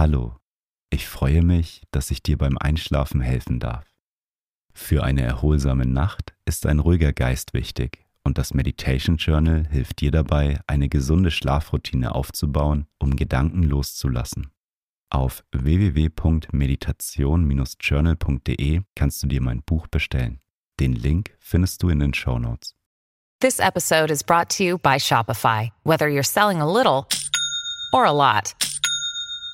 Hallo, ich freue mich, dass ich dir beim Einschlafen helfen darf. Für eine erholsame Nacht ist ein ruhiger Geist wichtig und das Meditation Journal hilft dir dabei, eine gesunde Schlafroutine aufzubauen, um Gedanken loszulassen. Auf www.meditation-journal.de kannst du dir mein Buch bestellen. Den Link findest du in den Show Notes. This episode is brought to you by Shopify. Whether you're selling a little or a lot,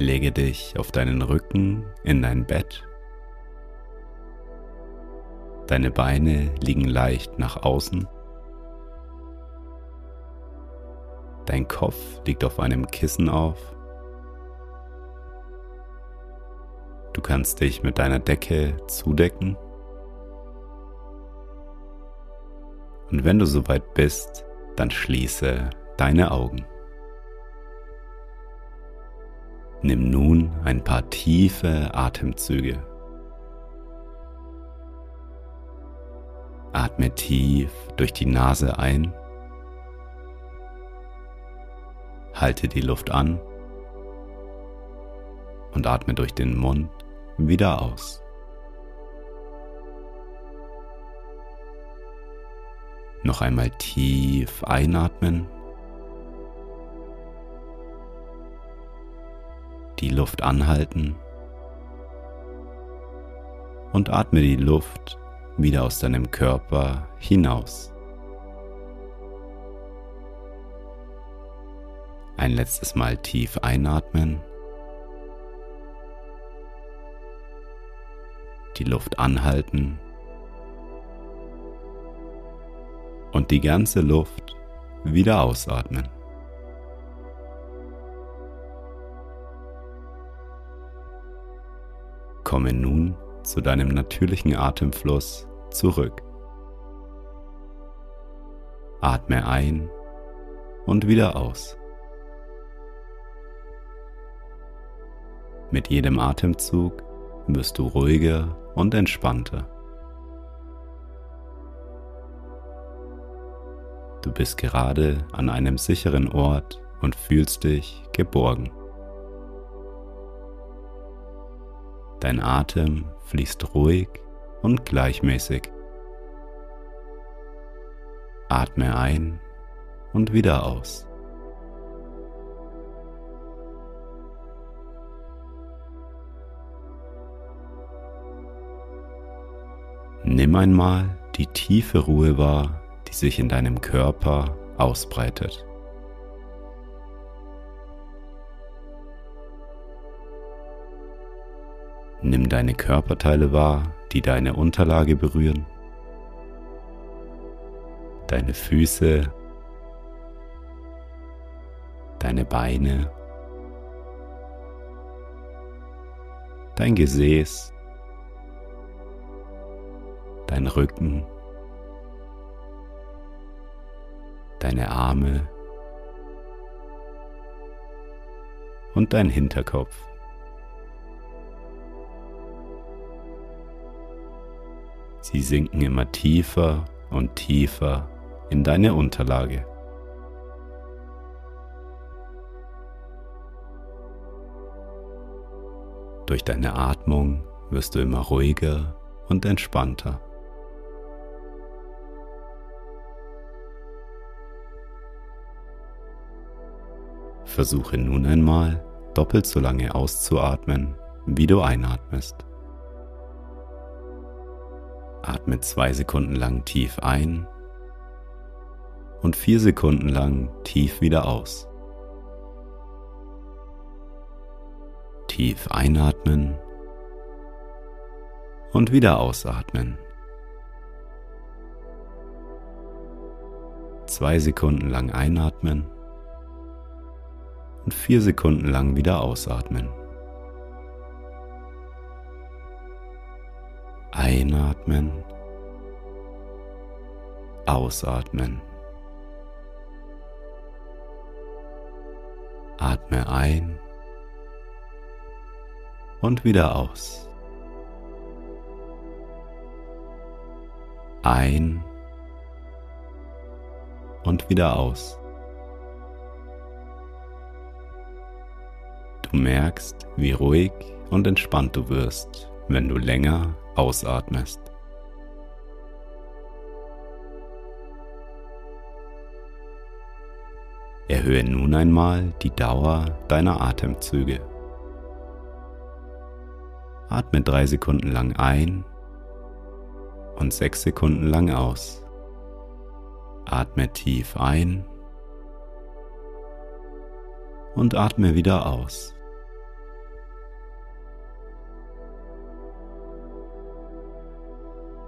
Lege dich auf deinen Rücken in dein Bett. Deine Beine liegen leicht nach außen. Dein Kopf liegt auf einem Kissen auf. Du kannst dich mit deiner Decke zudecken. Und wenn du soweit bist, dann schließe deine Augen. Nimm nun ein paar tiefe Atemzüge. Atme tief durch die Nase ein. Halte die Luft an und atme durch den Mund wieder aus. Noch einmal tief einatmen. Die Luft anhalten und atme die Luft wieder aus deinem Körper hinaus. Ein letztes Mal tief einatmen. Die Luft anhalten. Und die ganze Luft wieder ausatmen. Komme nun zu deinem natürlichen Atemfluss zurück. Atme ein und wieder aus. Mit jedem Atemzug wirst du ruhiger und entspannter. Du bist gerade an einem sicheren Ort und fühlst dich geborgen. Dein Atem fließt ruhig und gleichmäßig. Atme ein und wieder aus. Nimm einmal die tiefe Ruhe wahr, die sich in deinem Körper ausbreitet. Nimm deine Körperteile wahr, die deine Unterlage berühren. Deine Füße, deine Beine, dein Gesäß, dein Rücken, deine Arme. Und dein Hinterkopf. Sie sinken immer tiefer und tiefer in deine Unterlage. Durch deine Atmung wirst du immer ruhiger und entspannter. Versuche nun einmal doppelt so lange auszuatmen, wie du einatmest. Atme zwei Sekunden lang tief ein und vier Sekunden lang tief wieder aus. Tief einatmen und wieder ausatmen. Zwei Sekunden lang einatmen und vier Sekunden lang wieder ausatmen. Einatmen, ausatmen. Atme ein und wieder aus. Ein und wieder aus. Du merkst, wie ruhig und entspannt du wirst, wenn du länger ausatmest. Erhöhe nun einmal die Dauer deiner Atemzüge. Atme drei Sekunden lang ein und sechs Sekunden lang aus. Atme tief ein und atme wieder aus.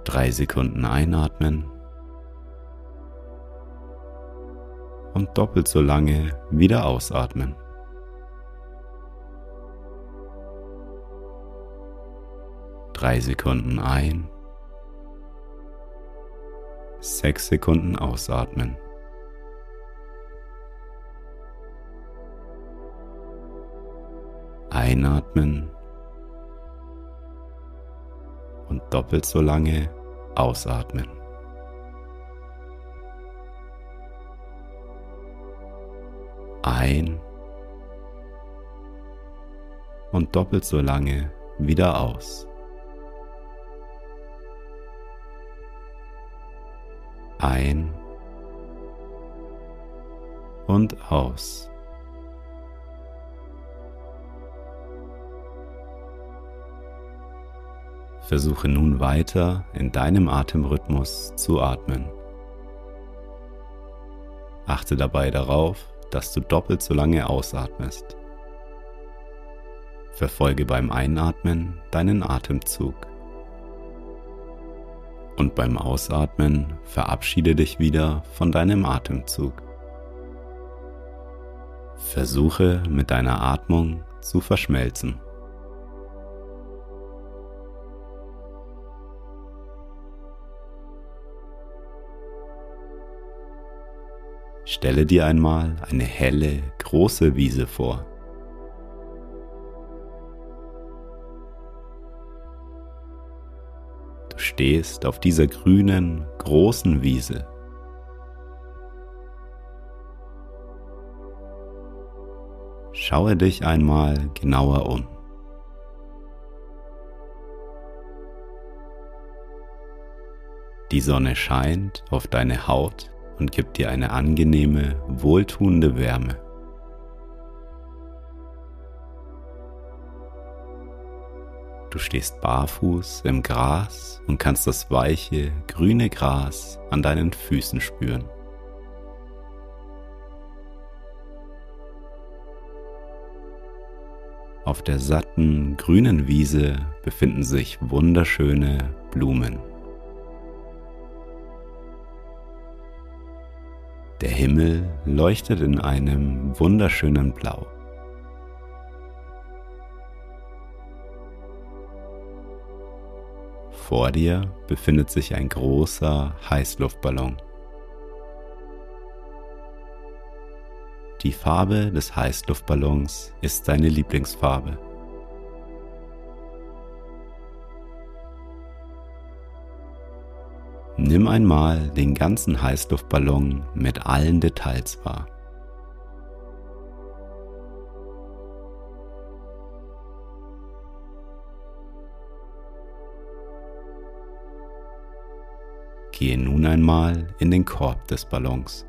Drei Sekunden einatmen und doppelt so lange wieder ausatmen. Drei Sekunden ein, sechs Sekunden ausatmen. Einatmen und doppelt so lange ausatmen. Ein und doppelt so lange wieder aus. Ein und aus. Versuche nun weiter in deinem Atemrhythmus zu atmen. Achte dabei darauf, dass du doppelt so lange ausatmest. Verfolge beim Einatmen deinen Atemzug. Und beim Ausatmen verabschiede dich wieder von deinem Atemzug. Versuche mit deiner Atmung zu verschmelzen. Stelle dir einmal eine helle, große Wiese vor. Du stehst auf dieser grünen, großen Wiese. Schaue dich einmal genauer um. Die Sonne scheint auf deine Haut und gibt dir eine angenehme, wohltuende Wärme. Du stehst barfuß im Gras und kannst das weiche, grüne Gras an deinen Füßen spüren. Auf der satten, grünen Wiese befinden sich wunderschöne Blumen. Der Himmel leuchtet in einem wunderschönen Blau. Vor dir befindet sich ein großer Heißluftballon. Die Farbe des Heißluftballons ist deine Lieblingsfarbe. Nimm einmal den ganzen Heißluftballon mit allen Details wahr. Gehe nun einmal in den Korb des Ballons.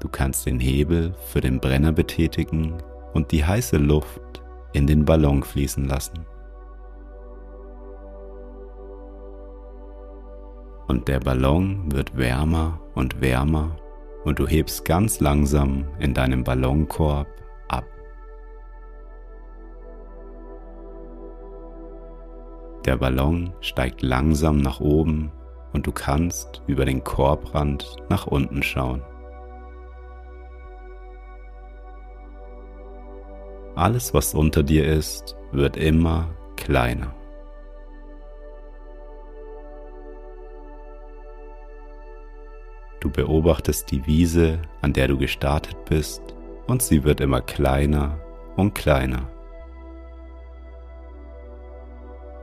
Du kannst den Hebel für den Brenner betätigen und die heiße Luft in den Ballon fließen lassen. Und der Ballon wird wärmer und wärmer und du hebst ganz langsam in deinem Ballonkorb ab. Der Ballon steigt langsam nach oben und du kannst über den Korbrand nach unten schauen. Alles, was unter dir ist, wird immer kleiner. Du beobachtest die Wiese, an der du gestartet bist, und sie wird immer kleiner und kleiner.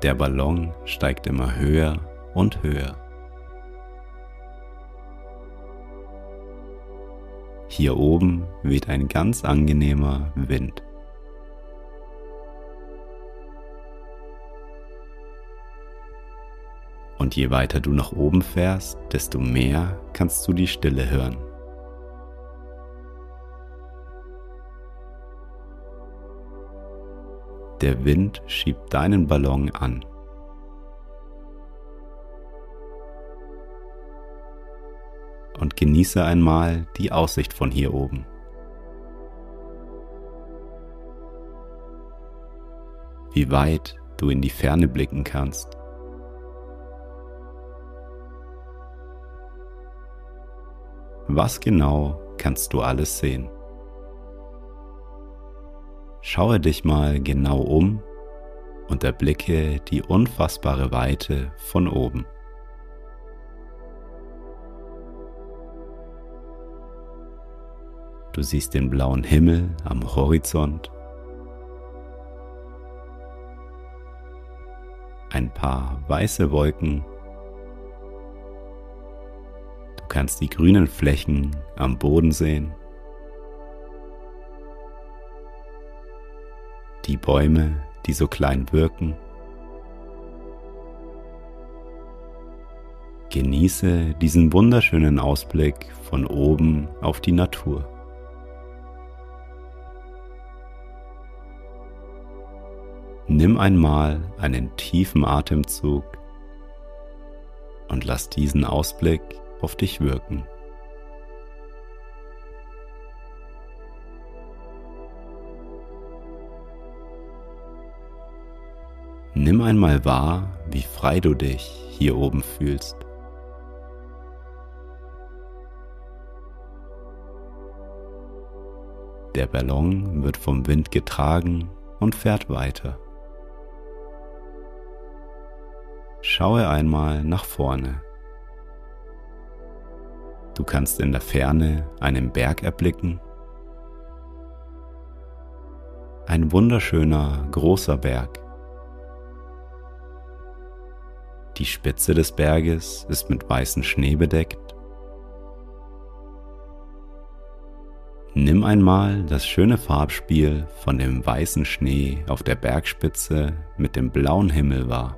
Der Ballon steigt immer höher und höher. Hier oben weht ein ganz angenehmer Wind. Und je weiter du nach oben fährst, desto mehr kannst du die Stille hören. Der Wind schiebt deinen Ballon an. Und genieße einmal die Aussicht von hier oben. Wie weit du in die Ferne blicken kannst. Was genau kannst du alles sehen? Schaue dich mal genau um und erblicke die unfassbare Weite von oben. Du siehst den blauen Himmel am Horizont, ein paar weiße Wolken kannst die grünen Flächen am Boden sehen, die Bäume, die so klein wirken. Genieße diesen wunderschönen Ausblick von oben auf die Natur. Nimm einmal einen tiefen Atemzug und lass diesen Ausblick auf dich wirken. Nimm einmal wahr, wie frei du dich hier oben fühlst. Der Ballon wird vom Wind getragen und fährt weiter. Schaue einmal nach vorne. Du kannst in der Ferne einen Berg erblicken. Ein wunderschöner großer Berg. Die Spitze des Berges ist mit weißem Schnee bedeckt. Nimm einmal das schöne Farbspiel von dem weißen Schnee auf der Bergspitze mit dem blauen Himmel wahr.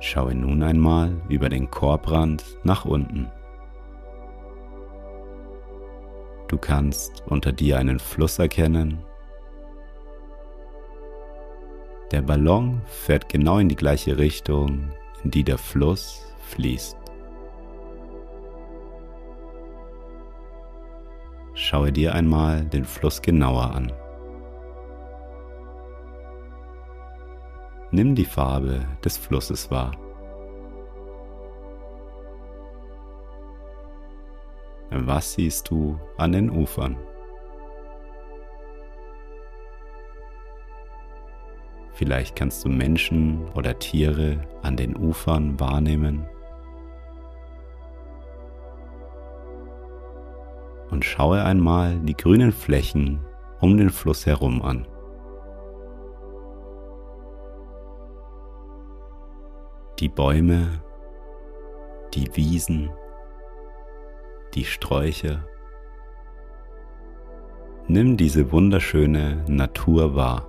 Schaue nun einmal über den Korbrand nach unten. Du kannst unter dir einen Fluss erkennen. Der Ballon fährt genau in die gleiche Richtung, in die der Fluss fließt. Schaue dir einmal den Fluss genauer an. Nimm die Farbe des Flusses wahr. Was siehst du an den Ufern? Vielleicht kannst du Menschen oder Tiere an den Ufern wahrnehmen. Und schaue einmal die grünen Flächen um den Fluss herum an. Die Bäume, die Wiesen, die Sträucher. Nimm diese wunderschöne Natur wahr.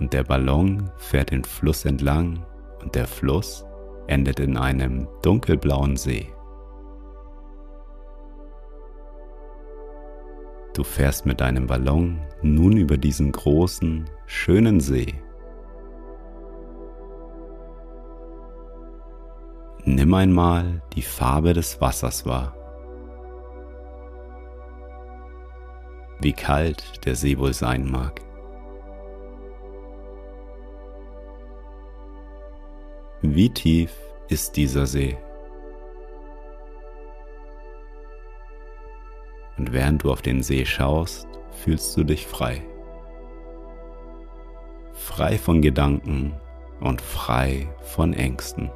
Und der Ballon fährt den Fluss entlang und der Fluss endet in einem dunkelblauen See. Du fährst mit deinem Ballon nun über diesen großen, schönen See. Nimm einmal die Farbe des Wassers wahr. Wie kalt der See wohl sein mag. Wie tief ist dieser See? Und während du auf den See schaust, fühlst du dich frei. Frei von Gedanken und frei von Ängsten.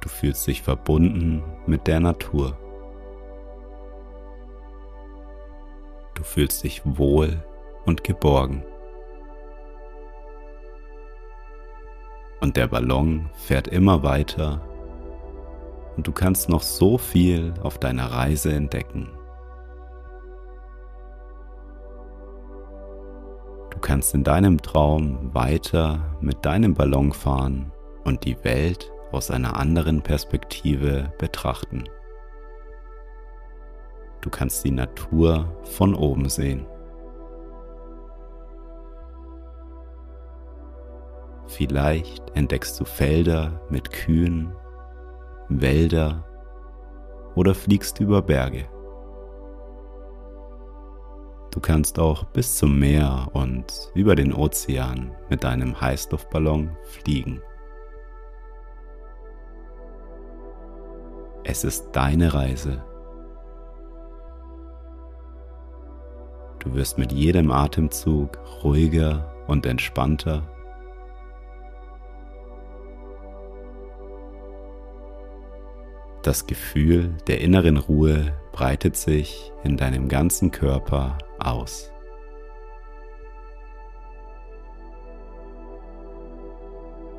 Du fühlst dich verbunden mit der Natur. Du fühlst dich wohl und geborgen. Und der Ballon fährt immer weiter und du kannst noch so viel auf deiner Reise entdecken. Du kannst in deinem Traum weiter mit deinem Ballon fahren und die Welt aus einer anderen Perspektive betrachten. Du kannst die Natur von oben sehen. Vielleicht entdeckst du Felder mit Kühen, Wälder oder fliegst über Berge. Du kannst auch bis zum Meer und über den Ozean mit deinem Heißluftballon fliegen. Es ist deine Reise. Du wirst mit jedem Atemzug ruhiger und entspannter. Das Gefühl der inneren Ruhe breitet sich in deinem ganzen Körper aus.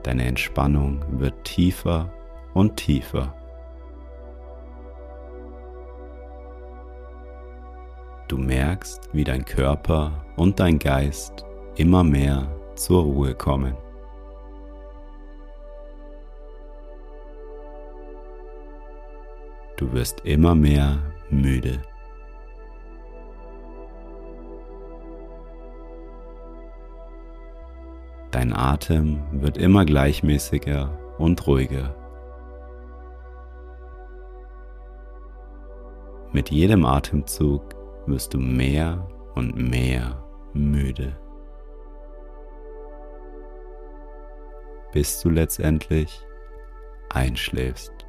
Deine Entspannung wird tiefer und tiefer. Du merkst, wie dein Körper und dein Geist immer mehr zur Ruhe kommen. Du wirst immer mehr müde. Dein Atem wird immer gleichmäßiger und ruhiger. Mit jedem Atemzug wirst du mehr und mehr müde, bis du letztendlich einschläfst.